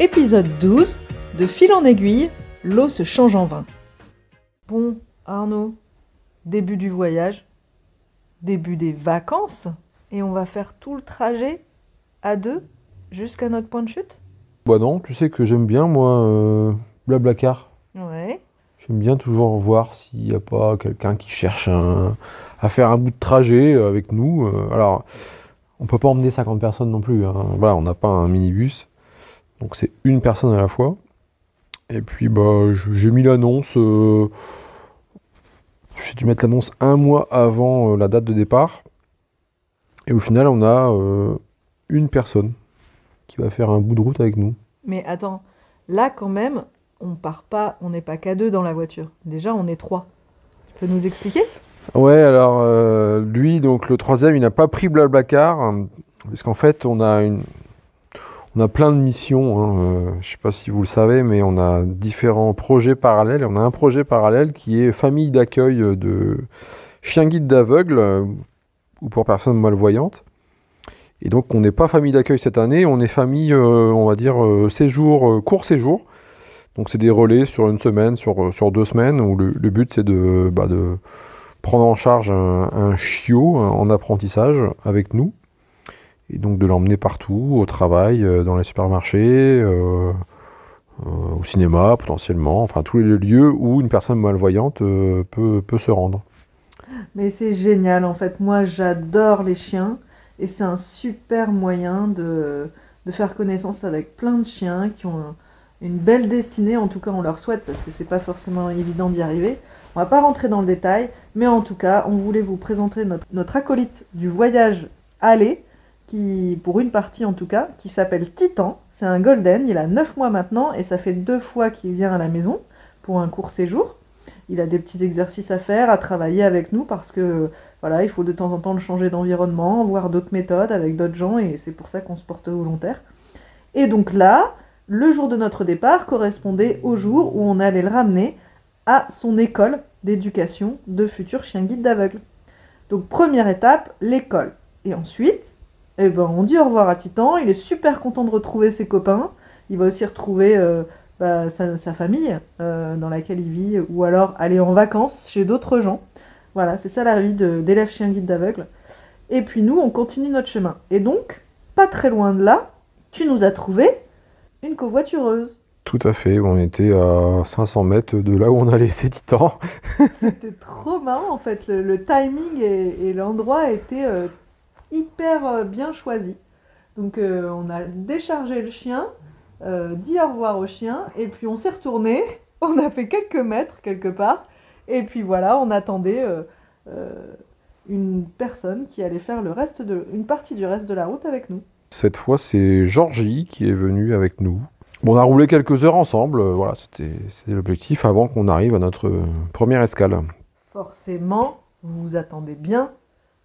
Épisode 12 De fil en aiguille, l'eau se change en vin. Bon, Arnaud, début du voyage, début des vacances, et on va faire tout le trajet à deux jusqu'à notre point de chute? Bah non, tu sais que j'aime bien moi euh, Blablacar. Ouais. J'aime bien toujours voir s'il n'y a pas quelqu'un qui cherche un- à faire un bout de trajet euh, avec nous. Euh, alors, on peut pas emmener 50 personnes non plus. hein. Voilà, on n'a pas un minibus. Donc c'est une personne à la fois. Et puis bah j'ai mis l'annonce. euh, j'ai dû mettre l'annonce un mois avant euh, la date de départ. Et au final, on a euh, une personne qui va faire un bout de route avec nous. Mais attends, là quand même, on part pas, on n'est pas qu'à deux dans la voiture. Déjà, on est trois. Tu peux nous expliquer? Ouais, alors lui, donc le troisième, il n'a pas pris Blablacar, parce qu'en fait, on a une, on a plein de missions. Hein, euh, je sais pas si vous le savez, mais on a différents projets parallèles. On a un projet parallèle qui est famille d'accueil de chiens guides d'aveugles euh, ou pour personnes malvoyantes. Et donc, on n'est pas famille d'accueil cette année, on est famille, euh, on va dire, séjour, court séjour. Donc, c'est des relais sur une semaine, sur, sur deux semaines, où le, but, c'est de, bah, de prendre en charge un, chiot en apprentissage avec nous et donc de l'emmener partout, au travail, euh, dans les supermarchés, euh, euh, au cinéma potentiellement, enfin tous les lieux où une personne malvoyante peut, peut se rendre. Mais c'est génial en fait. Moi, j'adore les chiens et c'est un super moyen de, de faire connaissance avec plein de chiens qui ont un- une belle destinée. En tout cas, on leur souhaite parce que c'est pas forcément évident d'y arriver. On va pas rentrer dans le détail, mais en tout cas, on voulait vous présenter notre, notre acolyte du voyage aller, qui, pour une partie en tout cas, qui s'appelle Titan. C'est un golden, il a 9 mois maintenant et ça fait deux fois qu'il vient à la maison pour un court séjour. Il a des petits exercices à faire, à travailler avec nous parce que voilà, il faut de temps en temps le changer d'environnement, voir d'autres méthodes avec d'autres gens et c'est pour ça qu'on se porte volontaire. Et donc là, le jour de notre départ correspondait au jour où on allait le ramener à son école d'éducation de futurs chiens guides d'aveugles. Donc première étape, l'école. Et ensuite, eh ben, on dit au revoir à Titan, il est super content de retrouver ses copains, il va aussi retrouver euh, bah, sa, sa famille euh, dans laquelle il vit, ou alors aller en vacances chez d'autres gens. Voilà, c'est ça la vie d'élève chien guide d'aveugle. Et puis nous, on continue notre chemin. Et donc, pas très loin de là, tu nous as trouvé une covoitureuse. Tout à fait, on était à 500 mètres de là où on a laissé Titan. C'était trop marrant en fait. Le, le timing et, et l'endroit étaient euh, hyper euh, bien choisis. Donc euh, on a déchargé le chien, euh, dit au revoir au chien, et puis on s'est retourné. On a fait quelques mètres quelque part, et puis voilà, on attendait euh, une personne qui allait faire le reste de, une partie du reste de la route avec nous. Cette fois, c'est Georgie qui est venu avec nous. Bon, on a roulé quelques heures ensemble, voilà, c'était l'objectif avant qu'on arrive à notre première escale. Forcément, vous vous attendez bien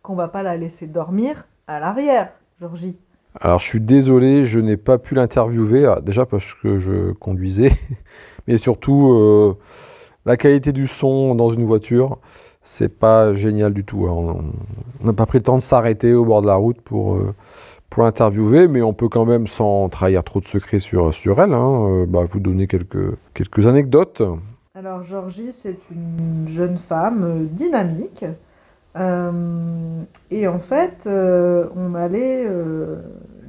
qu'on va pas la laisser dormir à l'arrière, Georgie. Alors je suis désolé, je n'ai pas pu l'interviewer, ah, déjà parce que je conduisais, mais surtout euh, la qualité du son dans une voiture, c'est pas génial du tout. hein. On n'a pas pris le temps de s'arrêter au bord de la route pour, euh, pour l'interviewer, mais on peut quand même, sans trahir trop de secrets sur, sur elle, hein, euh, bah, vous donner quelques, quelques anecdotes. Alors Georgie, c'est une jeune femme dynamique. Euh, et en fait, euh, on allait euh,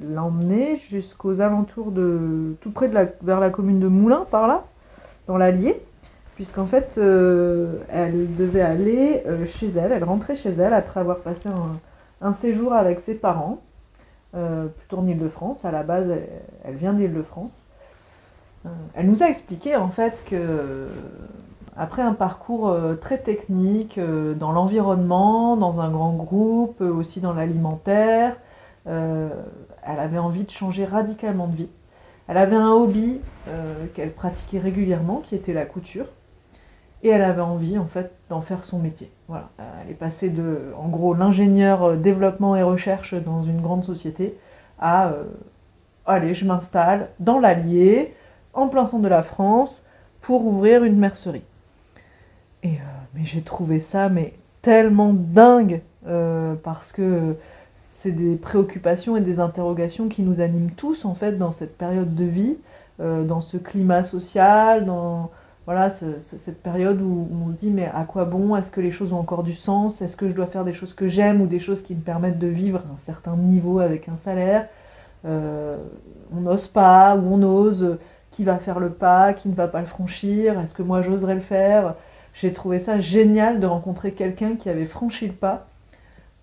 l'emmener jusqu'aux alentours de... tout près de la... vers la commune de Moulins, par là, dans l'Allier. Puisqu'en fait, elle devait aller chez elle, elle rentrait chez elle après avoir passé un, séjour avec ses parents, plutôt en Ile-de-France. À la base, elle, elle vient d'Ile-de-France. Elle nous a expliqué en fait que après un parcours euh, très technique euh, dans l'environnement, dans un grand groupe, euh, aussi dans l'alimentaire, elle avait envie de changer radicalement de vie. Elle avait un hobby qu'elle pratiquait régulièrement, qui était la couture, et elle avait envie en fait d'en faire son métier. Voilà, elle est passée de, en gros, l'ingénieur développement et recherche dans une grande société à, allez, je m'installe dans l'Allier, en plein centre de la France, pour ouvrir une mercerie. Euh, mais j'ai trouvé ça mais tellement dingue euh, parce que c'est des préoccupations et des interrogations qui nous animent tous en fait dans cette période de vie dans ce climat social, dans voilà, cette période où, on se dit mais à quoi bon? Est-ce que les choses ont encore du sens? Est-ce que je dois faire des choses que j'aime ou des choses qui me permettent de vivre à un certain niveau avec un salaire? On n'ose pas ou on ose Qui va faire le pas Qui ne va pas le franchir? Est-ce que moi j'oserais le faire? J'ai trouvé ça génial de rencontrer quelqu'un qui avait franchi le pas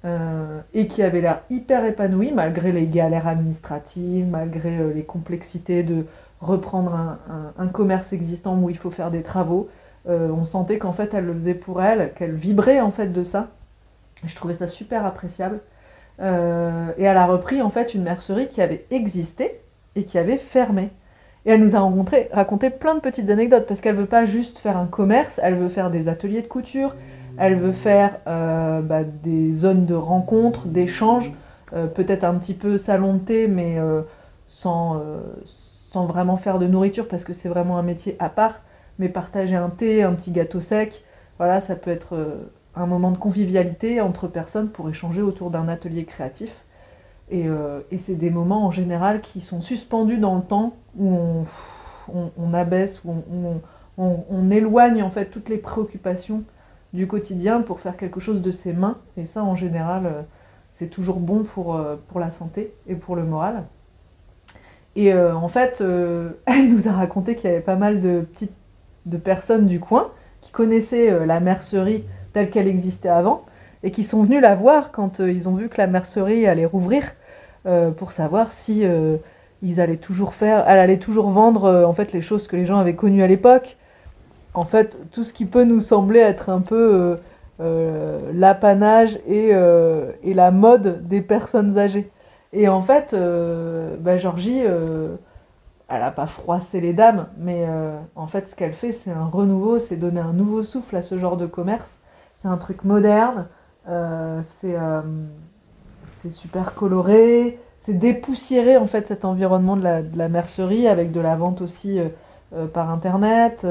euh, et qui avait l'air hyper épanoui malgré les galères administratives, malgré euh, les complexités de reprendre un, commerce existant où il faut faire des travaux. Euh, on sentait qu'en fait elle le faisait pour elle, qu'elle vibrait en fait de ça. Je trouvais ça super appréciable. et elle a repris en fait une mercerie qui avait existé et qui avait fermé. Et elle nous a rencontré, raconté plein de petites anecdotes parce qu'elle veut pas juste faire un commerce, elle veut faire des ateliers de couture, elle veut faire euh, bah, des zones de rencontres, d'échanges, euh, peut-être un petit peu salon de thé, mais euh, sans, sans vraiment faire de nourriture parce que c'est vraiment un métier à part. Mais partager un thé, un petit gâteau sec, voilà, ça peut être un moment de convivialité entre personnes pour échanger autour d'un atelier créatif. Et, c'est des moments en général qui sont suspendus dans le temps où on, abaisse, où on, éloigne en fait toutes les préoccupations du quotidien pour faire quelque chose de ses mains. Et ça, en général, euh, c'est toujours bon pour, euh, pour la santé et pour le moral. Et euh, en fait, elle nous a raconté qu'il y avait pas mal de petites de personnes du coin qui connaissaient la mercerie telle qu'elle existait avant et qui sont venus la voir quand ils ont vu que la mercerie allait rouvrir pour savoir si ils allaient toujours faire, elle allait toujours vendre en fait les choses que les gens avaient connues à l'époque, en fait, tout ce qui peut nous sembler être un peu euh, euh, l'apanage euh, et, la mode des personnes âgées. Et en fait, bah, Georgie, elle n'a pas froissé les dames, mais en fait, ce qu'elle fait, c'est un renouveau, c'est donner un nouveau souffle à ce genre de commerce. C'est un truc moderne, c'est super coloré, c'est dépoussiérer en fait cet environnement de la, mercerie avec de la vente aussi par internet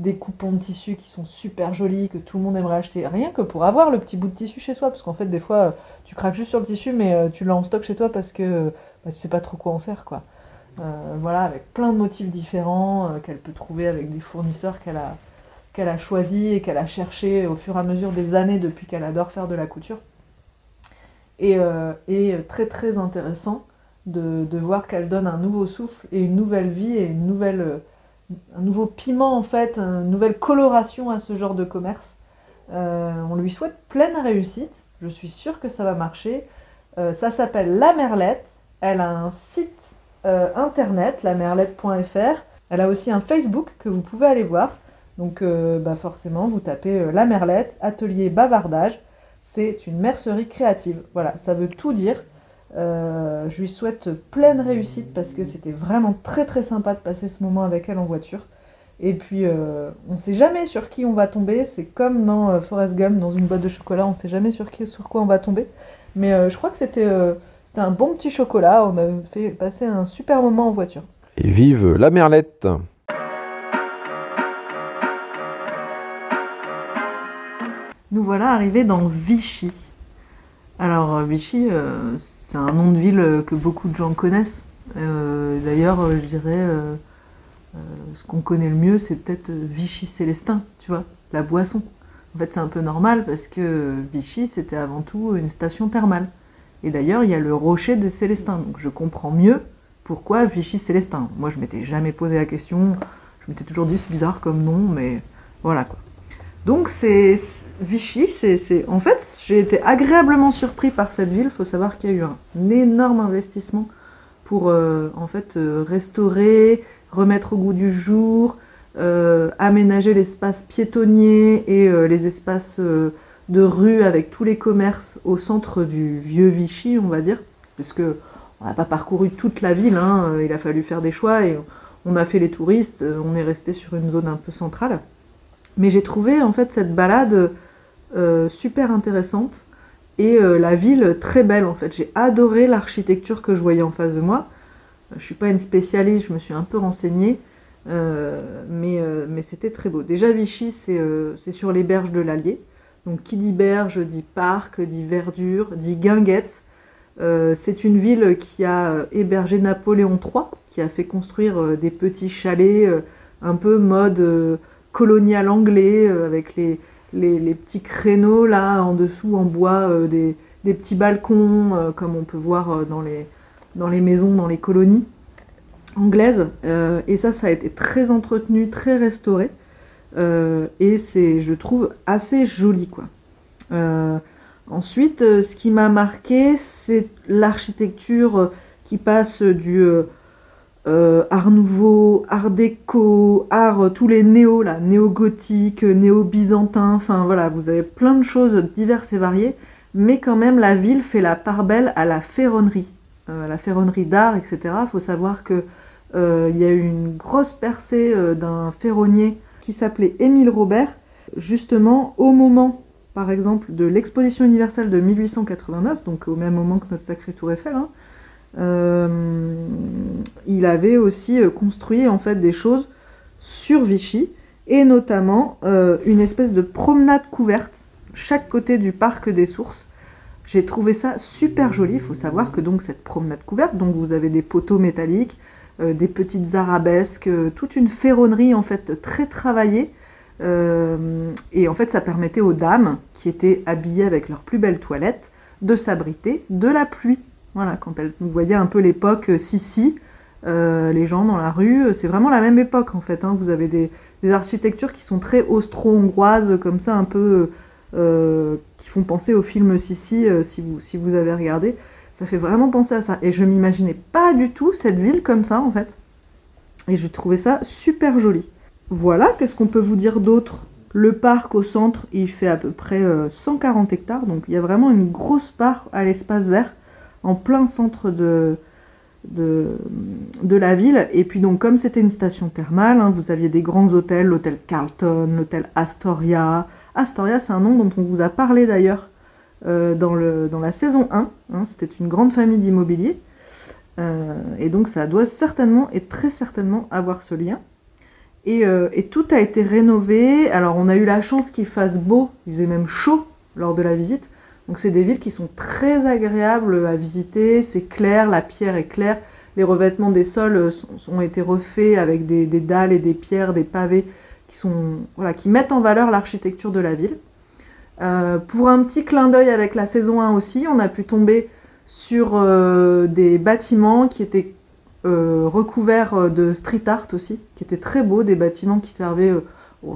des coupons de tissu qui sont super jolis, que tout le monde aimerait acheter, rien que pour avoir le petit bout de tissu chez soi, parce qu'en fait des fois euh, tu craques juste sur le tissu, mais euh, tu l'as en stock chez toi parce que euh, bah, tu sais pas trop quoi en faire, quoi. voilà, avec plein de motifs différents qu'elle peut trouver avec des fournisseurs qu'elle a qu'elle a choisi et qu'elle a cherché au fur et à mesure des années depuis qu'elle adore faire de la couture. Et, et très très intéressant de, voir qu'elle donne un nouveau souffle et une nouvelle vie et une nouvelle un nouveau piment en fait, une nouvelle coloration à ce genre de commerce. Euh, on lui souhaite pleine réussite. Je suis sûre que ça va marcher. Euh, ça s'appelle La Merlette. Elle a un site euh, internet, lamerlette.fr. Elle a aussi un Facebook que vous pouvez aller voir. Donc bah forcément, vous tapez La Merlette, atelier bavardage. C'est une mercerie créative. Voilà, ça veut tout dire. Euh, je lui souhaite pleine réussite parce que c'était vraiment très très sympa de passer ce moment avec elle en voiture. Et puis, euh, on ne sait jamais sur qui on va tomber. C'est comme dans euh, Forrest Gump, dans une boîte de chocolat, on ne sait jamais sur, qui, sur quoi on va tomber. Mais je crois que c'était c'était un bon petit chocolat. On a fait passer un super moment en voiture. Et vive la merlette Nous voilà arrivés dans Vichy. Alors, Vichy, c'est un nom de ville euh, que beaucoup de gens connaissent. Euh, d'ailleurs, euh, je dirais, ce qu'on connaît le mieux, c'est peut-être Vichy Célestin, tu vois, la boisson. En fait, c'est un peu normal parce que Vichy, c'était avant tout une station thermale. Et d'ailleurs, il y a le rocher des Célestins. Donc je comprends mieux pourquoi Vichy Célestin. Moi, je m'étais jamais posé la question. Je m'étais toujours dit, c'est bizarre comme nom, mais voilà quoi. Donc c'est Vichy, c'est en fait j'ai été agréablement surpris par cette ville. Il faut savoir qu'il y a eu un, énorme investissement pour euh, en fait euh, restaurer, remettre au goût du jour, euh, aménager l'espace piétonnier et les espaces de rue avec tous les commerces au centre du vieux Vichy, on va dire, puisque on n'a pas parcouru toute la ville. Hein, il a fallu faire des choix et on a fait les touristes. On est resté sur une zone un peu centrale. Mais j'ai trouvé en fait cette balade euh, super intéressante et euh, la ville très belle en fait. J'ai adoré l'architecture que je voyais en face de moi. Je ne suis pas une spécialiste, je me suis un peu renseignée, euh, mais, mais c'était très beau. Déjà Vichy, c'est sur les berges de l'Allier. Donc qui dit berge dit parc, dit verdure, dit guinguette. c'est une ville qui a hébergé Napoléon III, qui a fait construire des petits chalets un peu mode colonial anglais, avec les, les, petits créneaux là en dessous en bois, des, des, petits balcons, comme on peut voir dans les, dans les maisons, dans les colonies anglaises. et ça, ça a été très entretenu, très restauré. et c'est, je trouve, assez joli quoi. Ensuite, euh, ce qui m'a marqué, c'est l'architecture euh, qui passe du euh, art nouveau, art déco, art, tous les néo, là, néo-gothique, néo-byzantin, enfin voilà, vous avez plein de choses diverses et variées, mais quand même la ville fait la part belle à la ferronnerie, la ferronnerie d'art, etc. Il faut savoir qu'il y a eu une grosse percée d'un ferronnier qui s'appelait Émile Robert, justement au moment par exemple, de l'exposition universelle de 1889, donc au même moment que notre sacré Tour Eiffel, hein, euh, il avait aussi euh, construit en fait des choses sur Vichy, et notamment euh, une espèce de promenade couverte chaque côté du parc des Sources. J'ai trouvé ça super joli. Il faut savoir que donc cette promenade couverte, donc vous avez des poteaux métalliques, des petites arabesques, toute une ferronnerie en fait très travaillée et en fait, ça permettait aux dames qui étaient habillées avec leurs plus belles toilettes de s'abriter de la pluie. Voilà, quand elles, vous voyez un peu l'époque Sissi, euh, les gens dans la rue, c'est vraiment la même époque en fait. Hein. Vous avez des, architectures qui sont très austro-hongroises, comme ça, un peu, euh, qui font penser au film Sissi, si, vous, si vous avez regardé. Ça fait vraiment penser à ça. Et je m'imaginais pas du tout cette ville comme ça en fait. Et je trouvais ça super joli. Voilà, qu'est-ce qu'on peut vous dire d'autre? Le parc au centre, il fait à peu près 140 euh, hectares, donc il y a vraiment une grosse part à l'espace vert, en plein centre de, la ville. Et puis donc comme c'était une station thermale, hein, vous aviez des grands hôtels, l'hôtel Carlton, l'hôtel Astoria. Astoria, c'est un nom dont on vous a parlé d'ailleurs euh, dans, dans la saison 1. Hein, c'était une grande famille d'immobilier. Euh, et donc ça doit certainement et très certainement avoir ce lien. Euh, et, tout a été rénové. Alors on a eu la chance qu'il fasse beau, il faisait même chaud lors de la visite. Donc c'est des villes qui sont très agréables à visiter, c'est clair, la pierre est claire, les revêtements des sols euh, ont été refaits avec des, dalles et des pierres, des pavés qui, mettent en valeur l'architecture de la ville. Euh, pour un petit clin d'œil avec la saison 1 aussi, on a pu tomber sur des bâtiments qui étaient euh, recouvert euh, de street art aussi, qui était très beau, des bâtiments qui servaient. Euh,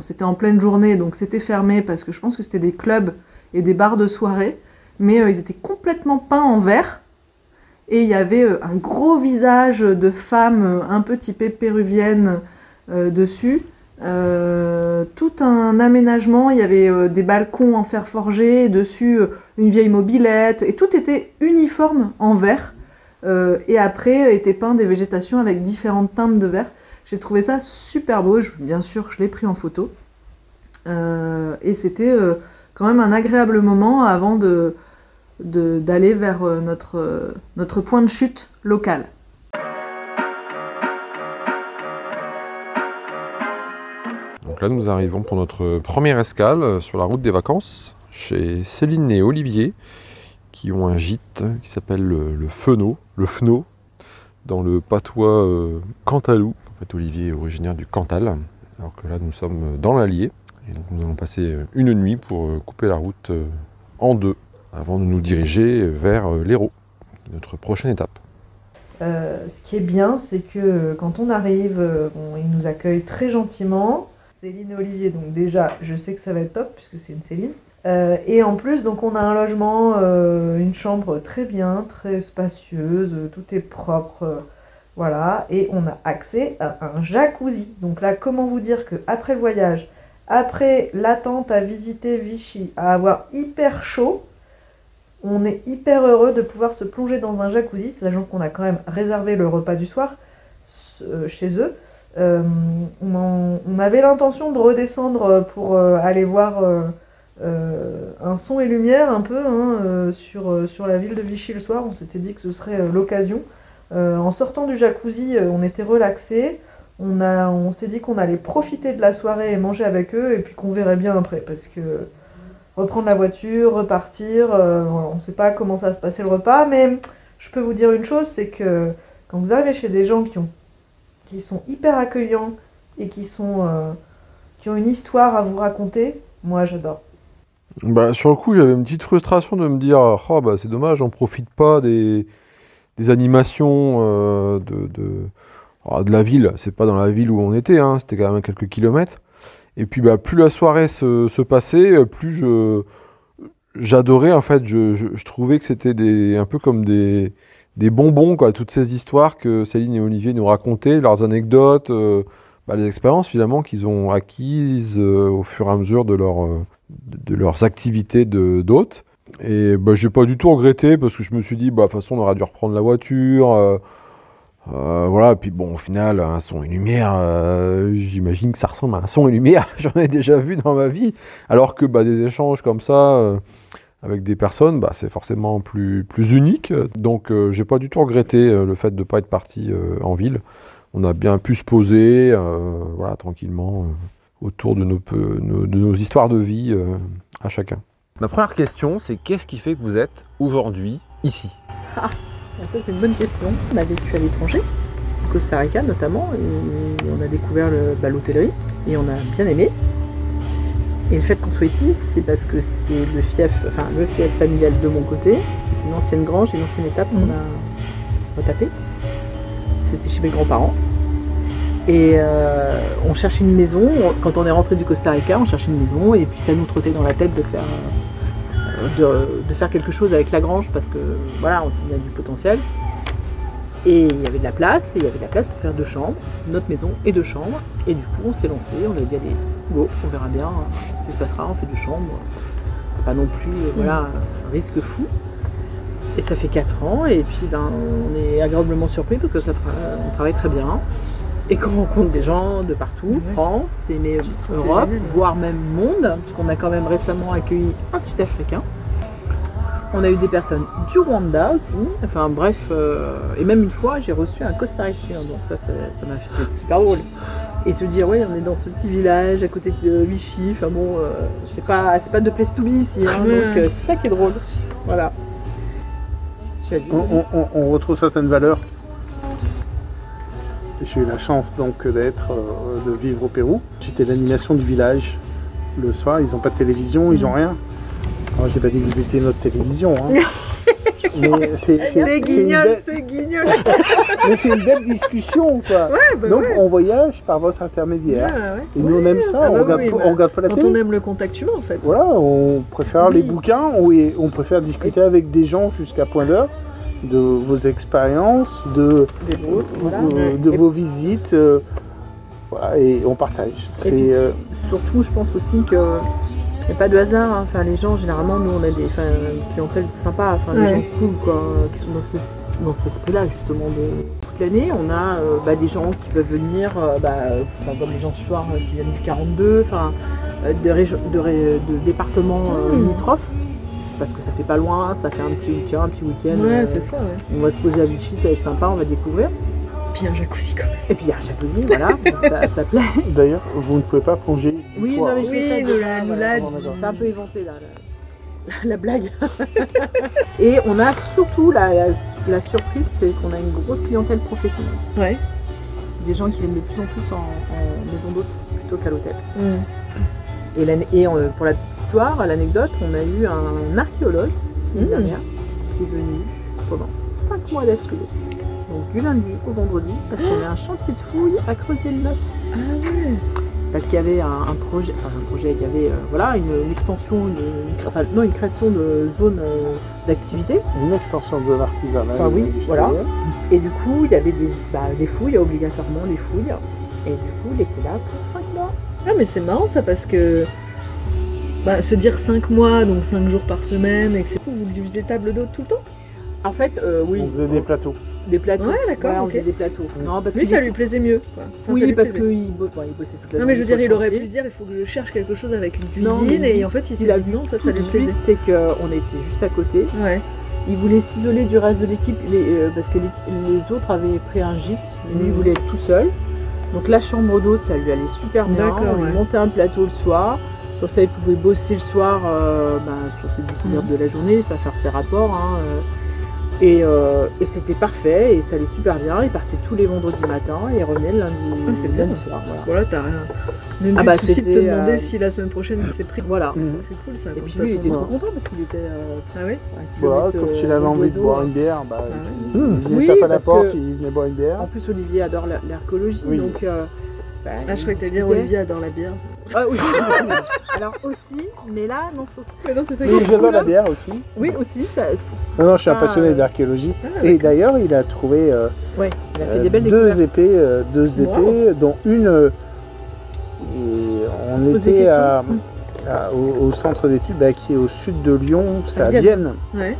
c'était en pleine journée, donc c'était fermé parce que je pense que c'était des clubs et des bars de soirée, mais ils étaient complètement peints en vert. Et il y avait un gros visage de femme un peu typée péruvienne dessus. tout un aménagement, il y avait des balcons en fer forgé, dessus une vieille mobilette, et tout était uniforme en vert. Euh, et après euh, étaient peints des végétations avec différentes teintes de vert. J'ai trouvé ça super beau, bien sûr je l'ai pris en photo. Euh, et c'était quand même un agréable moment avant de, d'aller vers notre, notre point de chute local. Donc là nous arrivons pour notre première escale sur la route des vacances chez Céline et Olivier qui ont un gîte qui s'appelle le, le Fenot, le Fno, dans le patois euh, cantalou. En fait, Olivier est originaire du Cantal, alors que là, nous sommes dans l'Allier. Et donc, nous allons passer une nuit pour euh, couper la route euh, en deux, avant de nous diriger vers l'Hérault, notre prochaine étape. ce qui est bien, c'est que quand on arrive, ils nous accueillent très gentiment. Céline et Olivier, donc déjà, je sais que ça va être top, puisque c'est une Céline. Euh, et en plus, donc on a un logement, euh, une chambre très bien, très spacieuse, tout est propre, euh, voilà. Et on a accès à un jacuzzi. Donc là, comment vous dire que après le voyage, après l'attente à visiter Vichy, à avoir hyper chaud, on est hyper heureux de pouvoir se plonger dans un jacuzzi, sachant qu'on a quand même réservé le repas du soir chez eux. On, on, avait l'intention de redescendre pour aller voir euh, un son et lumière un peu hein, euh, sur, euh, la ville de Vichy le soir. On s'était dit que ce serait l'occasion. en sortant du jacuzzi, on était relaxé. On, on s'est dit qu'on allait profiter de la soirée et manger avec eux et puis qu'on verrait bien après parce que reprendre la voiture, repartir, on ne sait pas comment ça va se passer le repas mais je peux vous dire une chose, c'est que quand vous arrivez chez des gens qui ont qui sont hyper accueillants et qui, sont, euh, qui ont une histoire à vous raconter, moi j'adore. Bah, sur le coup, j'avais une petite frustration de me dire oh, bah, c'est dommage, on profite pas des, des animations euh, de, de, la ville. C'est pas dans la ville où on était, hein, c'était quand même quelques kilomètres. Et puis, bah, plus la soirée se, passait, plus je j'adorais en fait. Je, trouvais que c'était un peu comme des, bonbons, toutes ces histoires que Céline et Olivier nous racontaient, leurs anecdotes, euh, bah, les expériences finalement qu'ils ont acquises euh, au fur et à mesure de, leur, euh, de, de leurs activités d'hôtes. Et bah, j'ai pas du tout regretté parce que je me suis dit, bah, de toute façon, on aurait dû reprendre la voiture. Euh, voilà, et puis bon, au final, un son et lumière, euh, j'imagine que ça ressemble à un son et lumière, j'en ai déjà vu dans ma vie. Alors que bah, des échanges comme ça, euh, avec des personnes, bah, c'est forcément plus, plus unique. Donc, euh, j'ai pas du tout regretté euh, le fait de ne pas être parti euh, en ville. On a bien pu se poser, euh, voilà, tranquillement, euh, autour de nos, peu- nos- de nos histoires de vie euh, à chacun. Ma première question, c'est qu'est-ce qui fait que vous êtes aujourd'hui ici? Ah, Ça, c'est une bonne question. On a vécu à l'étranger, au Costa Rica notamment, et on a découvert bah, l'hôtellerie, et on a bien aimé. Et le fait qu'on soit ici, c'est parce que c'est le fief, enfin le fief familial de mon côté. C'est une ancienne grange, une ancienne étape qu'on a retapée. C'était chez mes grands-parents. Et euh, on cherche une maison. Quand on est rentré du Costa Rica, on cherchait une maison, et puis ça nous trottait dans la tête de faire de, de faire quelque chose avec la grange parce que voilà, on s'y a du potentiel. Et il y avait de la place, et il y avait de la place pour faire deux chambres, notre maison et deux chambres. Et du coup, on s'est lancé, on a dit allez, go, on verra bien ce qui se passera, on fait deux chambres. C'est pas non plus euh, voilà, un risque fou. Et ça fait quatre ans, et puis ben, on est agréablement surpris parce que ça on travaille très bien. Et qu'on rencontre des gens de partout, Ouais. France, et mais Europe, voire même monde, puisqu'on a quand même récemment accueilli un Sud-Africain. On a eu des personnes du Rwanda aussi. Enfin bref, euh, et même une fois, j'ai reçu un costaricien. Donc ça, ça m'a fait super drôle. Et se dire, ouais, on est dans ce petit village à côté de Vichy. Enfin bon, euh, c'est pas, c'est pas de place to be ici. hein. Donc euh, c'est ça qui est drôle. Voilà. On- on- on retrouve certaines valeurs. J'ai eu la chance donc d'être, euh, de vivre au Pérou. J'étais l'animation du village le soir. Ils n'ont pas de télévision, ils n'ont rien. Alors j'ai pas dit que vous étiez notre télévision. hein. Mais c'est guignol, belle- c'est guignol. mais c'est une belle discussion quoi. bah donc ouais. on voyage par votre intermédiaire. Ouais. Et nous on aime ça, ça on regarde, oui, bah, on regarde pas la Quand télé. on aime le contact humain en fait. Voilà, on préfère Oui. les bouquins ou et on préfère discuter avec des gens jusqu'à point d'heure de vos expériences, de, Des vôtres, voilà. de, vos visites. euh, voilà, et on partage. Et puis, C'est, euh, surtout, je pense aussi que n'y a pas de hasard. hein. Enfin, les gens, généralement, nous, on a des enfin, une clientèle sympa, enfin, des gens cool, quoi, qui sont dans, dans cet esprit-là, justement. De... Toute l'année, on a euh, bah, des gens qui peuvent venir, euh, bah, enfin, comme les gens ce soir euh, qui viennent du 42, enfin, euh, de, départements euh, Mmh. Parce que ça fait pas loin, ça fait un petit week-end, un petit week-end. Ouais, euh, c'est ça. Ouais. on va se poser à Vichy, ça va être sympa, on va découvrir. Puis un jacuzzi quand même. Et puis il y a un jacuzzi, voilà, donc ça, ça plaît. D'ailleurs, vous ne pouvez pas plonger. Oui, toit, non, mais hein. je Oui, déjà, l'a- voilà. C'est un peu éventé là, la, la blague. Et on a surtout la, la- la surprise, c'est qu'on a une grosse clientèle professionnelle. Ouais. Des gens qui viennent de plus en plus en, en maison d'hôte plutôt qu'à l'hôtel. Mm. Et, euh, pour la petite histoire, l'anecdote, on a eu un archéologue l'année Mmh. dernière qui est venu pendant 5 mois d'affilée. Donc du lundi au vendredi, parce qu'il y avait un chantier de fouilles à creuser le neuf. Ah parce qu'il y avait un, un projet, enfin un projet, il y avait euh, voilà une, une extension, une, une enfin non une création de zone euh, d'activité. Une extension de l'artisanat. Enfin, oui, voilà. Et du coup, il y avait des, bah, des fouilles, obligatoirement des fouilles. Et du coup, il était là pour 5 mois. Ah mais c'est marrant ça parce que bah, se dire 5 mois, donc 5 jours par semaine, et que c'est tout, vous faisiez table d'hôte tout le temps? En fait, euh, oui, On faisait des plateaux. des plateaux. Ouais, d'accord, Voilà, on faisait des plateaux. Non, parce Lui que ça lui plaisait mieux. Quoi. Enfin, ça oui, parce qu'il bo- bossait toute la Non mais je veux dire, il aurait pu se dire il faut que je cherche quelque chose avec une Non, cuisine et en fait il a vu non, ça, tout ça de lui suite, plaisait. c'est qu'on était juste à côté. Ouais. Il voulait s'isoler du reste de l'équipe les- euh, parce que les, les autres avaient pris un gîte, mais lui il Mhm. voulait être tout seul. Donc la chambre d'hôte, ça lui allait super bien. On lui ouais. montait un plateau le soir. Comme ça, il pouvait bosser le soir euh, ben, sur ses découvertes Mhm. de la journée, faire ses rapports. hein, euh. Et, euh, et c'était parfait, et ça allait super bien. Il partait tous les vendredis matins et il revenait le lundi, Ah, lundi soir. Voilà. Voilà, t'as rien. Même Ah bah, le souci de te c'était, demander euh, si la semaine prochaine c'est pris. Voilà. Mhm. C'est cool ça. Et comme puis ça, lui, il était trop content parce qu'il était. euh, Ah oui un Voilà, il euh, avait envie de boire une bière, bah, Ah il, oui. il Oui, taper à la porte, que- il venait boire une bière. En plus, Olivier adore la- l'archéologie, Oui. donc. euh, bah, Ah, je il crois que t'as bien. Olivier adore la bière. Ah oui. Alors aussi, mais là, non. Mais non, c'est ça j'adore la bière aussi. Oui, aussi, ça. Non, non, je suis un Ah, passionné d'archéologie. Ah, Et d'ailleurs, il a trouvé euh, Ouais, il a fait euh, des belles deux épées, euh, deux Wow. épées, dont une. euh, et on était à, questions. à- au, au centre d'études bah, qui est au sud de Lyon, c'est À à Vienne. Ouais.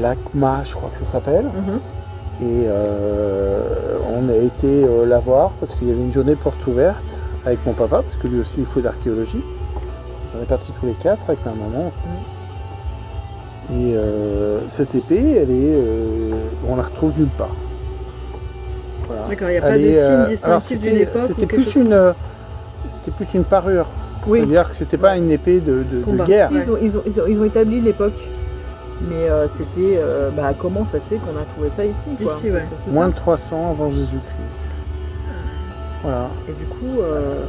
L'ACMA, je crois que ça s'appelle. Mhm. Et on a été la voir parce qu'il y avait une journée porte ouverte avec mon papa, parce que lui aussi il faut d'archéologie. On est partis tous les quatre avec ma maman. Et euh, cette épée, elle est, euh, on la retrouve nulle part. Voilà. D'accord, il n'y a pas Elle de est, euh, signe alors, distinctif d'une c'était- époque. C'était plus chose une, euh, c'était plus une parure. Oui. C'est-à-dire que c'était pas une épée de, de- de Combat. guerre. Si, ils, ont, ils, ont, ils, ont, ils ont établi l'époque. Mais euh, c'était. euh, bah, comment ça se fait qu'on a trouvé ça ici quoi? Ici, ouais. Moins de 300 avant Jésus-Christ. Voilà. Et du coup. euh,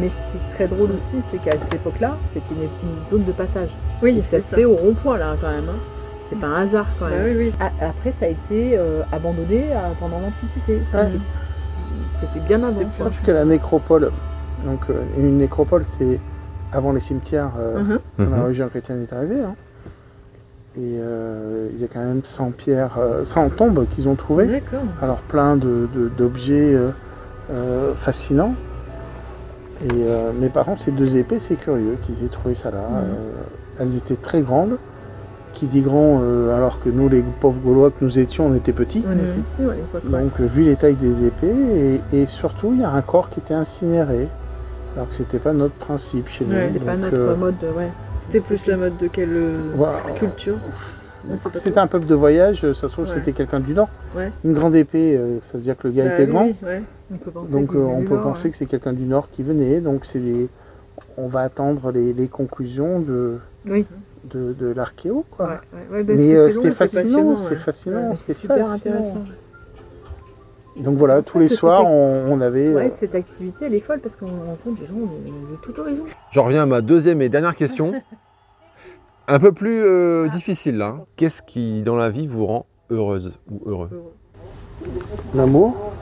mais ce qui est très drôle aussi, c'est qu'à cette époque-là, c'était une, une zone de passage. Oui, Et ça se ça. fait au rond-point là quand même. hein. C'est pas un hasard quand Bah même. oui, oui. A- Après, ça a été euh, abandonné euh, pendant l'Antiquité. Ouais. C'était- bien avant. Parce que la nécropole, donc euh, une nécropole, c'est avant les cimetières, euh, Mhm. quand la Mhm. religion chrétienne est arrivée. hein. Et euh, il y a quand même 100 pierres, euh, 100 tombes qu'ils ont trouvées. D'accord. Alors plein de- de- d'objets euh, euh, fascinants. Et, euh, mais par contre, ces deux épées, c'est curieux qu'ils aient trouvé ça là. Euh, elles étaient très grandes. Qui dit grand, euh, alors que nous, les pauvres Gaulois que nous étions, on était petits. On était Mhm. petits, ouais, l'époque. Donc, vu les tailles des épées, et, et surtout, il y a un corps qui était incinéré. Alors que c'était pas notre principe chez nous. Ouais, C'était pas notre euh, mode, de- ouais. C'était plus la mode de quelle euh, voilà. culture C'était un peuple de voyage, ça se trouve, Ouais. c'était quelqu'un du Nord. Ouais. Une grande épée, euh, ça veut dire que le gars Bah était oui, grand. oui, ouais. On peut penser Donc euh, on peut Nord, penser ouais. que c'est quelqu'un du Nord qui venait. Donc c'est des... on va attendre les, les conclusions de, Oui. de, de l'archéo. quoi. Ouais, ouais, ouais, parce Mais euh, c'était c'est fascinant, c'est ouais. fascinant, c'est super fascinant. intéressant. Donc voilà, tous les soirs, on, on avait. euh, Ouais, cette activité, elle est folle parce qu'on rencontre des gens de, de tout horizon. J'en reviens à ma deuxième et dernière question. Un peu plus euh, difficile là. hein. Qu'est-ce qui dans la vie vous rend heureuse ou heureux? L'amour,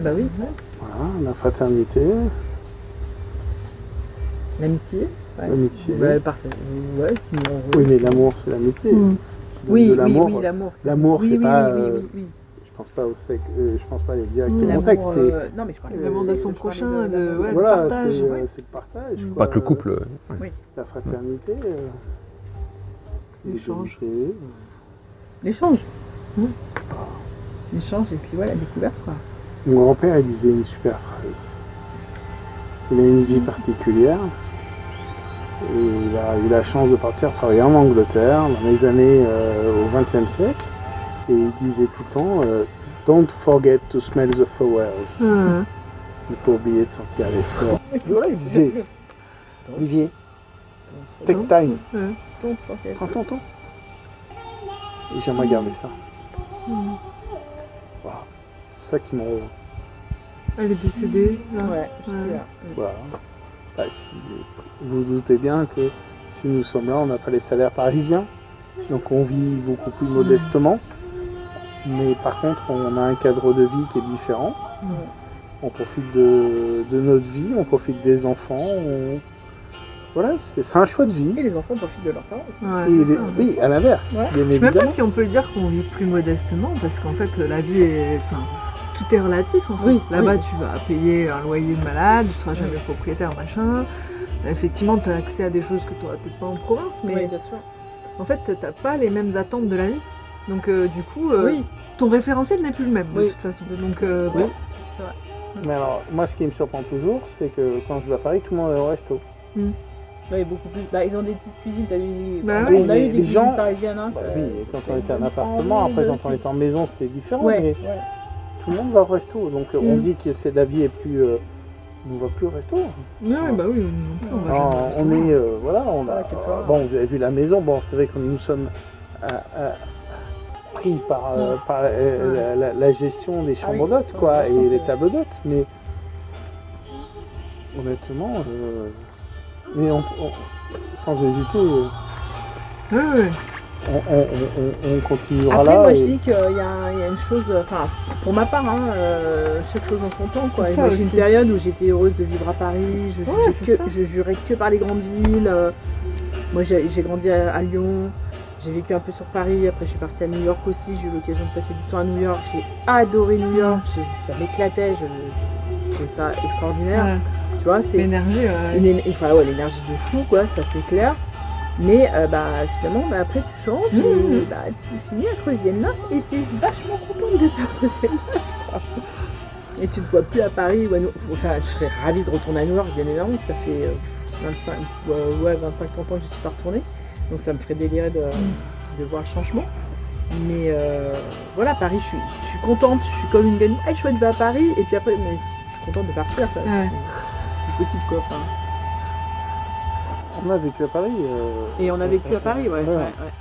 Bah oui. voilà, la fraternité, L'amitié. Ouais. l'amitié. Ouais, parfait. Ouais, ce qui me Oui, mais l'amour, c'est l'amitié. Mm. De- Oui, oui, l'amour, oui, l'amour. c'est- l'amour, oui, c'est oui, pas, Oui, oui, euh, oui, oui. je pense pas au sexe, euh, je pense pas directement au sexe. C'est euh, non, mais je parlais Vraiment de son prochain, de- ouais, de voilà, partage, c'est ouais. c'est le partage. Mm. quoi. Pas que le couple. euh, ouais. La fraternité. euh, L'échange. L'échange. Mmh. L'échange et puis ouais, la découverte quoi. Mon grand-père, il disait une super phrase. Il a une vie particulière. Et il a eu la chance de partir travailler en Angleterre dans les années euh, au XXe siècle. Et il disait tout le temps euh, Don't forget to smell the flowers. Ah, Ne pas oublier de sentir les fleurs. Voilà, il disait Olivier, take time, t'es- prends ton temps. Et j'aimerais garder ça. Voilà. Ça qui m'en. Elle est décédée. là. Ouais, je suis là. Voilà. Bah, si, vous vous doutez bien que si nous sommes là, on n'a pas les salaires parisiens. Donc on vit beaucoup plus modestement. Mais par contre, on a un cadre de vie qui est différent. Ouais. On profite de, de notre vie, on profite des enfants. on- Voilà, c'est un choix de vie. Et les enfants profitent de leurs parents aussi. Ouais, Et c'est les- ça. oui, à l'inverse, Ouais. Je sais même pas si on peut dire qu'on vit plus modestement, parce qu'en fait, la vie est. Enfin, tout est relatif. En fait. Oui, Là-bas, oui. tu vas payer un loyer de malade, tu seras jamais propriétaire, machin. Effectivement, tu as accès à des choses que tu n'auras peut-être pas en province, mais Oui, bien sûr. en fait, tu n'as pas les mêmes attentes de la vie. Donc, euh, du coup, euh, Oui, ton référentiel n'est plus le même, de Oui. toute façon. Donc, euh, oui, bon. c'est vrai. Mais alors, moi, ce qui me surprend toujours, c'est que quand je vais à Paris, tout le monde est au resto. Ouais, beaucoup plus. Bah, ils ont des petites cuisines, t'as vu. Bah on oui, a eu des les cuisines gens- parisiennes. Hein, Bah ça- oui, quand on était en appartement, après quand on était en maison, c'était différent. Ouais, Mais ouais. Tout le monde va au resto. Donc euh, on Mm. dit que c'est la vie est plus. euh, on ne va plus au resto. Ouais, bah oui, plus, on va au on est. euh, voilà, on a. Ouais, c'est pas- bon, vous avez vu la maison. Bon, c'est vrai que nous sommes pris par, par la, la- la gestion des chambres oui. d'hôtes, quoi, et les tableaux d'hôtes, mais honnêtement, mais on- on- sans hésiter, Oui, oui. On, on- on- on continuera Après, là. moi, et- je dis qu'il y, a il y a une chose, enfin, pour ma part, hein, euh, chaque chose en son temps. Quoi. Ça moi, j'ai une période où j'étais heureuse de vivre à Paris, je, Ouais, que- je jurais que par les grandes villes. euh, moi, j'ai grandi à, à Lyon, j'ai vécu un peu sur Paris, après je suis partie à New York aussi, j'ai eu l'occasion de passer du temps à New York, j'ai adoré New York, ça m'éclatait, je, je trouvais ça extraordinaire. Ouais. Tu vois, c'est L'énergie, ouais. une éne- enfin, ouais, l'énergie de fou, quoi, ça c'est clair. Mais euh, bah, finalement, bah, après tu changes et Mhm. bah, tu finis à Creusienne-Neuf et t'es vachement contente d'être à Creusienne-Neuf. quoi. Et tu te vois plus à Paris ou à New- Enfin, je serais ravie de retourner à New York, bien évidemment. Ça fait euh, 25, ouais, ouais, 25 ans que je suis pas retournée. Donc ça me ferait délirer de, de voir le changement. Mais euh, voilà, Paris, je suis, je suis contente, je suis comme une gamine. Ah, chouette, je vais à Paris. Et puis après, mais je suis contente de partir. Ouais. C'est plus possible, quoi. Enfin, On a vécu à Paris. euh, Et on a vécu à Paris, ouais. Ouais. ouais, ouais.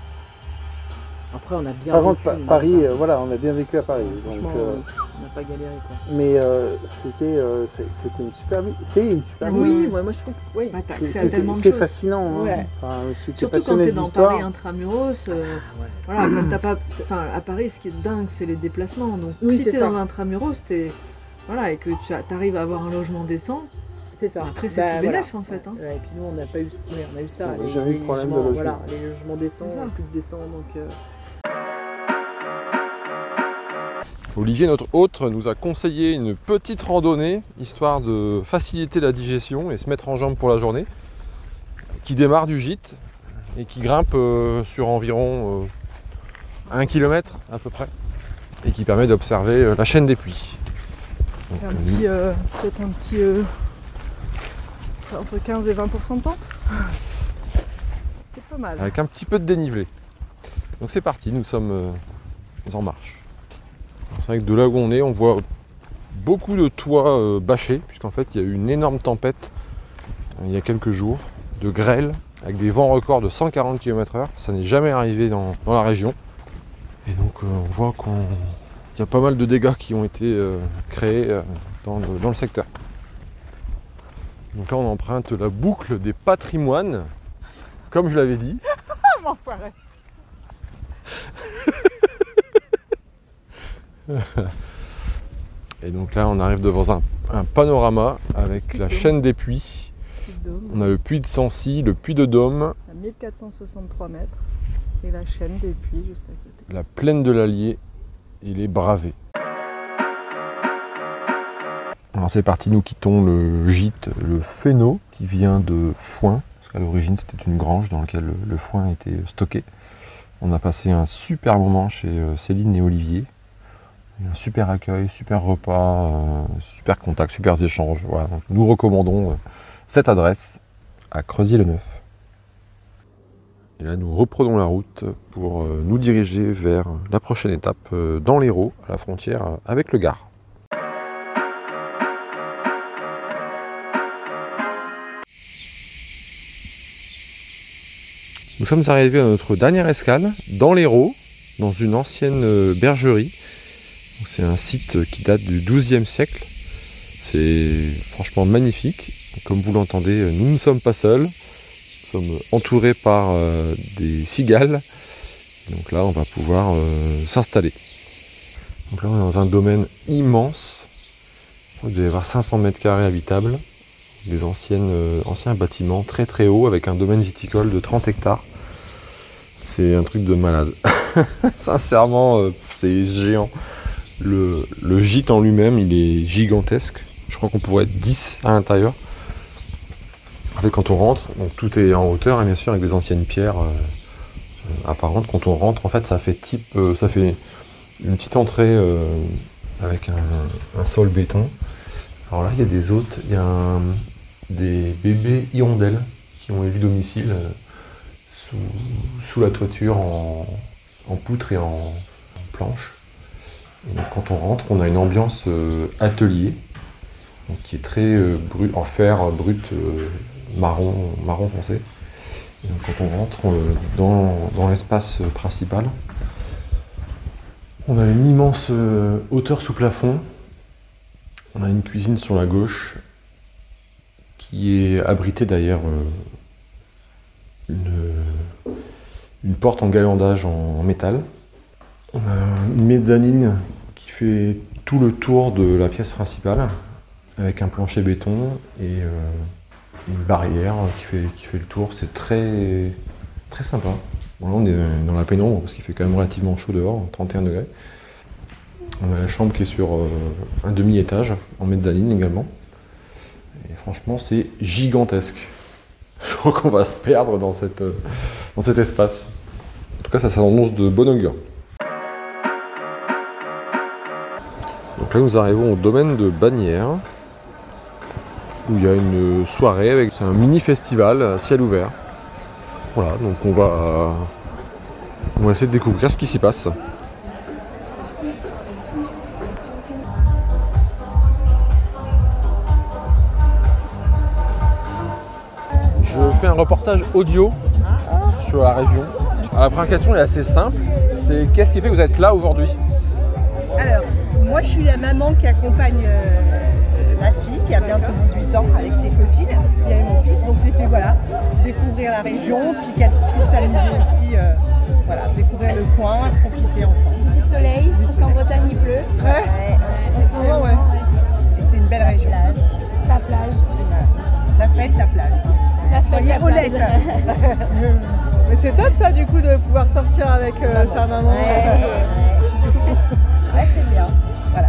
Après, on a bien Par contre, vécu. Paris, euh, voilà, on a bien vécu à Paris. donc, euh, on n'a pas galéré, quoi. mais euh, c'était, euh, c'était une super vie. C'est une super vie. Oui, ouais, moi je trouve que oui. Bah, C'est- fascinant. hein. Ouais. Enfin, je suis Surtout quand passionné t'es dans. Paris intramuros, euh, voilà, pas, enfin, à Paris, ce qui est dingue, c'est les déplacements. Donc, Oui, si t'es ça. dans un intramuros, t'es, voilà, et que tu arrives à avoir un logement décent, C'est ça. après c'est Bah, voilà. en fait. hein. Ouais, et puis nous, on n'a pas eu, ouais, on a eu ça. On a les- jamais eu de les problème de logements, logement. Voilà, les logements décents, plus de décents, donc. euh, Olivier, notre hôte, nous a conseillé une petite randonnée, histoire de faciliter la digestion et se mettre en jambe pour la journée, qui démarre du gîte et qui grimpe euh, sur environ euh, un kilomètre à peu près, et qui permet d'observer euh, la chaîne des puits. Donc, un euh, petit, peut-être un petit. Entre 15 et 20% de pente. C'est pas mal. avec un petit peu de dénivelé. Donc c'est parti, nous sommes euh, en marche. C'est vrai que de là où on est, on voit beaucoup de toits euh, bâchés, puisqu'en fait il y a eu une énorme tempête euh, il y a quelques jours, de grêle, avec des vents records de 140 km/h. Ça n'est jamais arrivé dans, la région. Et donc on voit qu'il y a pas mal de dégâts qui ont été créés dans le secteur. Donc là on emprunte la boucle des patrimoines, comme je l'avais dit. M'enfoiré. Et donc là, on arrive devant un, un panorama avec la chaîne des puits. On a le puits de Sancy, le puits de Dôme, à 1463 mètres. Et la chaîne des puits juste à côté. la plaine de l'Allier et les Bravés. Alors c'est parti, nous quittons le gîte, le Fénot, qui vient de Foin, parce qu'à l'origine c'était une grange dans laquelle le, foin était stocké. On a passé un super moment chez euh, Céline et Olivier. Un super accueil, super repas, euh, super contact, super échanges. Voilà. Nous recommandons euh, cette adresse à Creusier-le-Neuf. Et là, nous reprenons la route pour nous diriger vers la prochaine étape dans l'Hérault, à la frontière avec le Gard. Nous sommes arrivés à notre dernière escale dans l'Hérault, dans une ancienne euh, bergerie. C'est un site qui date du XIIe siècle. C'est franchement magnifique. Comme vous l'entendez, euh, nous ne sommes pas seuls. Nous sommes entourés par euh, des cigales. Donc là, on va pouvoir euh, s'installer. Donc là, on est dans un domaine immense. Il doit y avoir 500 mètres carrés habitables. Des euh, anciens bâtiments très très hauts avec un domaine viticole de 30 hectares. C'est un truc de malade. Sincèrement, euh, c'est géant. Le, gîte en lui-même, il est gigantesque. Je crois qu'on pourrait être 10 à l'intérieur. En fait, quand on rentre, donc tout est en hauteur, et bien sûr avec des anciennes pierres euh, euh, apparentes. Quand on rentre, en fait, ça fait type, ça fait une petite entrée avec un, sol béton. Alors là, il y a des hôtes, il y a des bébés hirondelles qui ont élu domicile sous, sous la toiture en, en poutre et en, planche. Quand on rentre, on a une ambiance euh, atelier, qui est très euh, brut, en fer euh, brut, marron, marron foncé. Quand on rentre dans, dans l'espace principal, on a une immense hauteur sous plafond. On a une cuisine sur la gauche qui est abritée euh, une, une porte en galandage en, métal. On a une mezzanine qui fait tout le tour de la pièce principale avec un plancher béton et euh, une barrière qui fait, qui fait le tour. C'est très, très sympa. Bon, là, on est dans la pénombre parce qu'il fait quand même relativement chaud dehors, 31 degrés. On a la chambre qui est sur euh, un demi-étage, en mezzanine également. Et franchement, c'est gigantesque. Je crois qu'on va se perdre dans, cette, euh, dans cet espace. En tout cas, ça s'annonce de bon augure. Donc là, nous arrivons au domaine de Bagnères, où il y a une soirée avec un mini festival à ciel ouvert. Voilà, donc on va, on va essayer de découvrir ce qui s'y passe. Je fais un reportage audio sur la région. Alors, la première question est assez simple, c'est qu'est-ce qui fait que vous êtes là aujourd'hui? Alors, moi je suis la maman qui accompagne euh, ma fille qui a bientôt 18 ans avec ses copines. Il y a mon fils, donc c'était voilà, découvrir la région, puis qu'elle puisse s'amuser aussi, euh, voilà, découvrir le coin, profiter ensemble. Du soleil, parce qu'en Bretagne il pleut. Ouais. En ce moment, ouais. Et c'est une belle région. La plage. La fête, la plage. La fête, Soyez la plage. Mais c'est top ça du coup de pouvoir sortir avec euh, sa maman. Ouais, c'est bien. Voilà.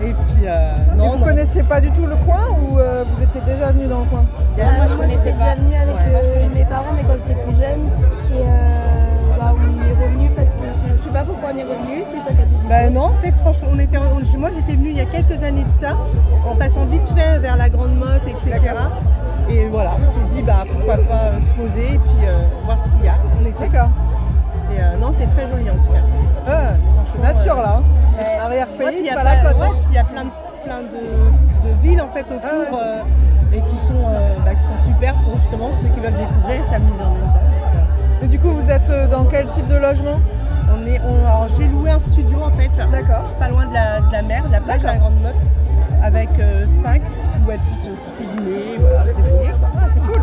Et puis, euh, Et non, vous non. connaissiez pas du tout le coin ou euh, vous étiez déjà venu dans le coin? Ah, moi je connaissais déjà venu avec Ouais, euh, mes parents, mais quand j'étais plus jeune. Et euh, bah, on est revenu parce que je, je sais pas pourquoi on est revenu, c'est toi qui as décidé. Bah non, en fait, franchement, on était, on- moi j'étais venue il y a quelques années de ça, en passant vite fait vers la Grande Motte, etc. Et voilà, on s'est dit, bah pourquoi pas euh, se poser et puis euh, voir ce qu'il y a. On était. D'accord. Et euh, non, c'est très joli en tout cas. Euh, Franchement, nature là. Ouais. Hein. Ouais, Arrière-pays, a pas la plein- côte. ouais, hein. il y a plein de, plein de, de villes en fait autour Ah ouais. euh, et qui sont, euh, bah, qui sont super pour justement ceux qui veulent découvrir et s'amuser en même temps. Euh, Et du coup, vous êtes euh, dans quel type de logement? On est, on- alors, j'ai loué un studio en fait, D'accord. pas loin de la, de la mer, de la plage, à la Grande Motte, avec 5 où elles puissent aussi cuisiner, voilà, se débrouiller. quoi. Ah, c'est cool.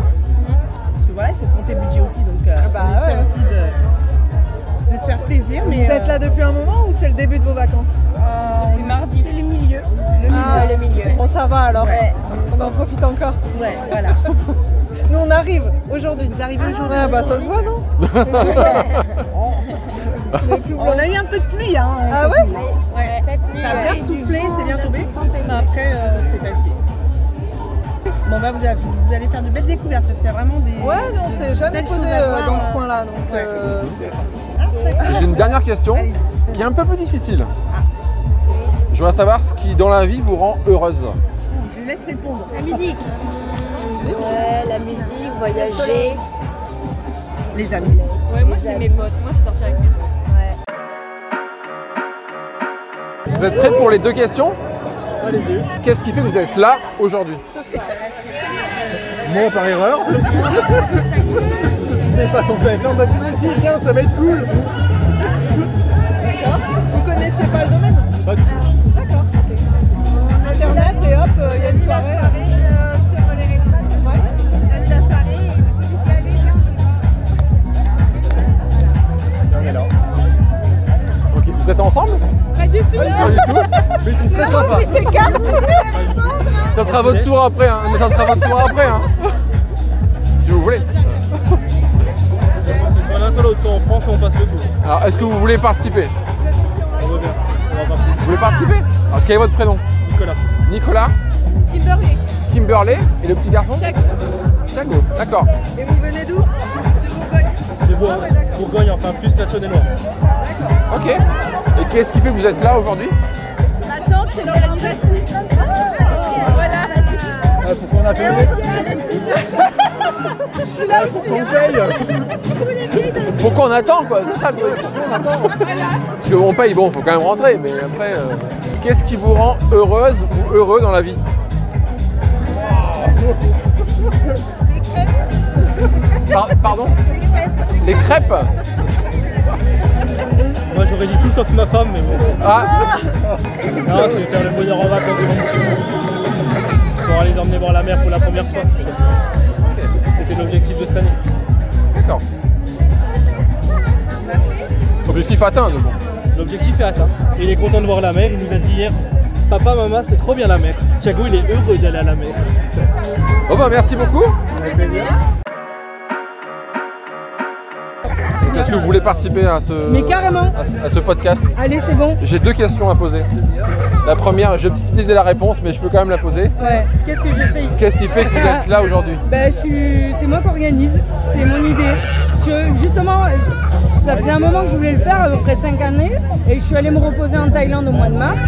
Parce que voilà, il faut compter budget aussi, donc euh, bah on essaie ouais. aussi de, de se faire plaisir. Mais vous êtes là depuis un moment ou c'est le début de vos vacances euh, mardi. C'est le milieu. Le milieu. Ah, le milieu. Bon, ça va alors. Ouais. On en profite encore. Ouais, voilà. Nous, on arrive aujourd'hui. Vous arrivez aujourd'hui. Ah, bah ça se voit, non On a eu un peu de pluie, hein. Ah ouais nuit. Ouais. Ça a bien soufflé, c'est bien tombé. Tempête. Après, euh, c'est passé. Bon, bah, vous, avez- vous allez faire de belles découvertes parce qu'il y a vraiment des. Ouais, non, on s'est jamais posé euh, voir, dans ce coin-là. Donc, Ouais. euh. J'ai une dernière question Allez. qui est un peu plus difficile. Je voudrais savoir ce qui dans la vie vous rend heureuse. Je lui laisse répondre. La musique. Ouais, la musique, voyager. Les amis. Ouais, moi c'est mes potes. Moi c'est sortir avec mes potes. Vous êtes prêts pour les deux questions? Qu'est-ce qui fait que vous êtes là aujourd'hui? Moi, par erreur. Vous n'êtes pas censé être là, on m'a dit, mais si, viens, ça va être cool. Vous connaissiez pas le domaine? Pas du tout. D'accord. Internet et hop, euh, il y a une soirée. Viens, on est là. Ok, Vous êtes ensemble? Du tout. Pas du tout. Mais ils sont très sympas. Ça sera votre tour après, hein. mais ça sera votre tour après. Hein. Si vous voulez. C'est soit l'un soit l'autre, soit on prend, soit on passe le tour. Alors, est-ce que vous voulez participer? On veut bien. On va participer. Vous voulez participer? Alors, quel est votre prénom? Nicolas. Nicolas Kimberley. Kimberley Et le petit garçon? Thiago. D'accord. Et vous venez d'où? Hein. Bourgogne, enfin plus la Saône-et-Loire. Ok. Et qu'est-ce qui fait que vous êtes là aujourd'hui Ma tante, c'est l'organisatrice. Voilà. Ah, pourquoi on a payé Je suis là aussi. On paye Pourquoi on attend quoi C'est ça le truc. Parce qu'on paye, bon, faut quand même rentrer, mais après, euh, qu'est-ce qui vous rend heureuse ou heureux dans la vie? Par- Pardon Les crêpes Moi j'aurais dit tout sauf ma femme, mais bon. Ah Non, c'est faire le bonheur en vacances de mon petit. Pour aller les emmener voir la mer pour la première fois. C'était l'objectif de cette année. D'accord. Objectif atteint, donc. L'objectif est atteint. Il est content de voir la mer. Il nous a dit hier Papa, maman, c'est trop bien la mer. Thiago, il est heureux d'aller à la mer. Bon bah merci beaucoup. Avec plaisir. Que vous voulez participer à ce, Mais carrément. à ce, à ce podcast Allez, c'est bon. J'ai deux questions à poser. La première, j'ai petite idée de la réponse, mais je peux quand même la poser. Ouais. Qu'est-ce que je fais ici Qu'est-ce qui fait que vous êtes là aujourd'hui Ben, je suis... C'est moi qui organise. C'est mon idée. Je- Justement, ça faisait un moment que je voulais le faire, à peu près 5 années. Et je suis allée me reposer en Thaïlande au mois de mars.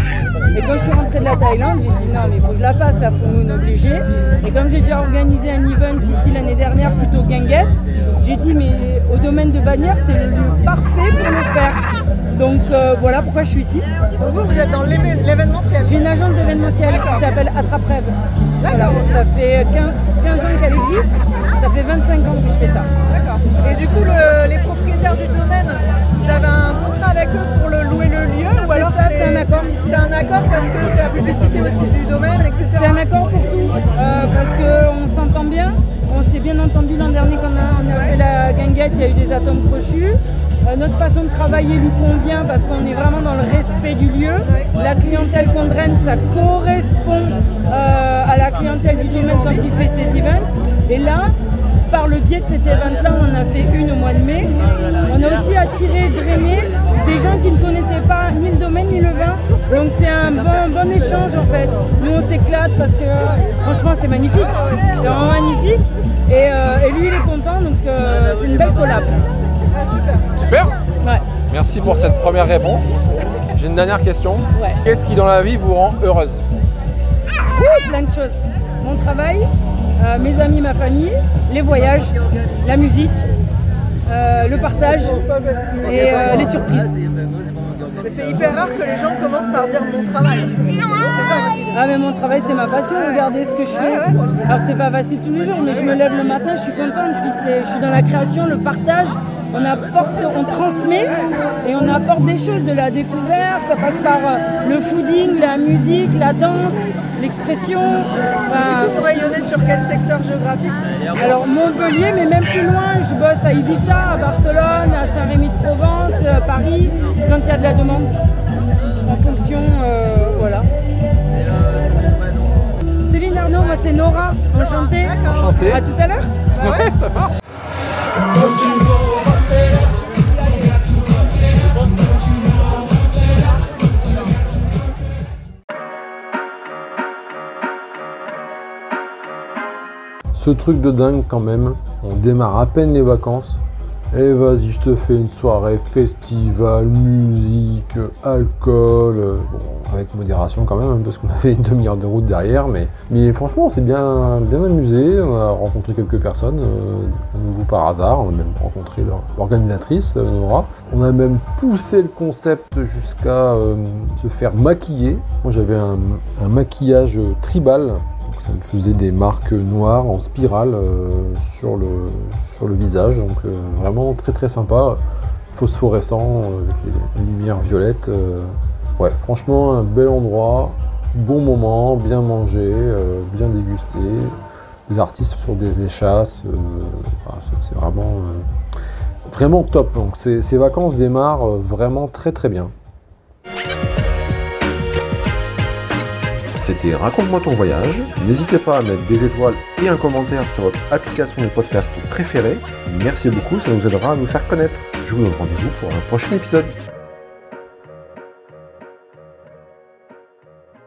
Et quand je suis rentrée de la Thaïlande, j'ai dit non, mais il faut que je la fasse, la full moon obligée. Et comme j'ai déjà organisé un event ici l'année dernière, plutôt guinguette, j'ai dit mais au domaine de Bagnères, c'est le lieu parfait pour le faire. Donc euh, voilà pourquoi je suis ici. Vous, vous êtes dans l'événementiel. J'ai une agence d'événementiel qui s'appelle Attrape Rêve. Voilà, ça fait 15, 15 ans qu'elle existe, ça fait 25 ans que je fais ça. D'accord. Et du coup, le- les du domaine, vous avez un contrat avec eux pour louer le lieu ou alors c'est un accord. C'est un accord parce que c'est la publicité aussi du domaine, etc. C'est un accord pour tout, euh, parce qu'on s'entend bien. On s'est bien entendu l'an dernier quand on a, on a fait la guinguette, il y a eu des atomes crochus. Euh, notre façon de travailler lui convient parce qu'on est vraiment dans le respect du lieu. La clientèle qu'on draine, ça correspond euh, à la clientèle du domaine quand il fait ses events. Et là, par le biais de cet event-là, on en a fait une au mois de mai. On a aussi attiré, drainé des gens qui ne connaissaient pas ni le domaine ni le vin. Donc c'est un bon, bon échange en fait. Nous on s'éclate parce que franchement c'est magnifique. C'est vraiment magnifique. Et, euh, et lui il est content donc euh, c'est une belle collab. Super Ouais. Merci pour cette première réponse. J'ai une dernière question. Ouais. Qu'est-ce qui dans la vie vous rend heureuse? Ouh, plein de choses. Mon travail, euh, mes amis, ma famille, les voyages, la musique, euh, le partage et euh, les surprises. C'est hyper rare que les gens commencent par dire mon travail. Ah mais mon travail c'est ma passion, regardez ce que je fais. Alors c'est pas facile tous les jours, mais je me lève le matin, je suis contente, puis je suis dans la création, le partage, on apporte, on transmet et on apporte des choses, de la découverte, ça passe par le fooding, la musique, la danse, l'expression. Enfin, Vous rayonnez sur quel secteur géographique alors Montpellier, mais même plus loin, je bosse à Ibiza, à Barcelone, à Saint-Rémy-de-Provence, euh, Paris, quand il y a de la demande. En fonction, euh, voilà. Céline Arnaud, moi c'est Nora, enchantée. Enchanté. À tout à l'heure. Ouais, ça. Ce truc de dingue quand même, on démarre à peine les vacances. Et vas-y, je te fais une soirée, festival, musique, alcool, avec modération quand même, hein, parce qu'on avait une demi-heure de route derrière, mais, mais franchement, on s'est bien, bien amusé, on a rencontré quelques personnes, euh, à nouveau par hasard, on a même rencontré l'organisatrice, euh, Nora. On a même poussé le concept jusqu'à euh, se faire maquiller. Moi, j'avais un, maquillage tribal, ça me faisait des marques noires en spirale euh, sur, le, sur le visage, donc euh, vraiment très très sympa, phosphorescent, euh, avec lumières violettes. euh. ouais, franchement, un bel endroit, bon moment, bien mangé, bien dégusté, des artistes sur des échasses, voilà, c'est- vraiment, vraiment top. Donc ces, ces vacances démarrent vraiment très très bien. C'était Raconte-moi ton voyage. N'hésitez pas à mettre des étoiles et un commentaire sur votre application de podcast préférée. Merci beaucoup, ça nous aidera à nous faire connaître. Je vous donne rendez-vous pour un prochain épisode.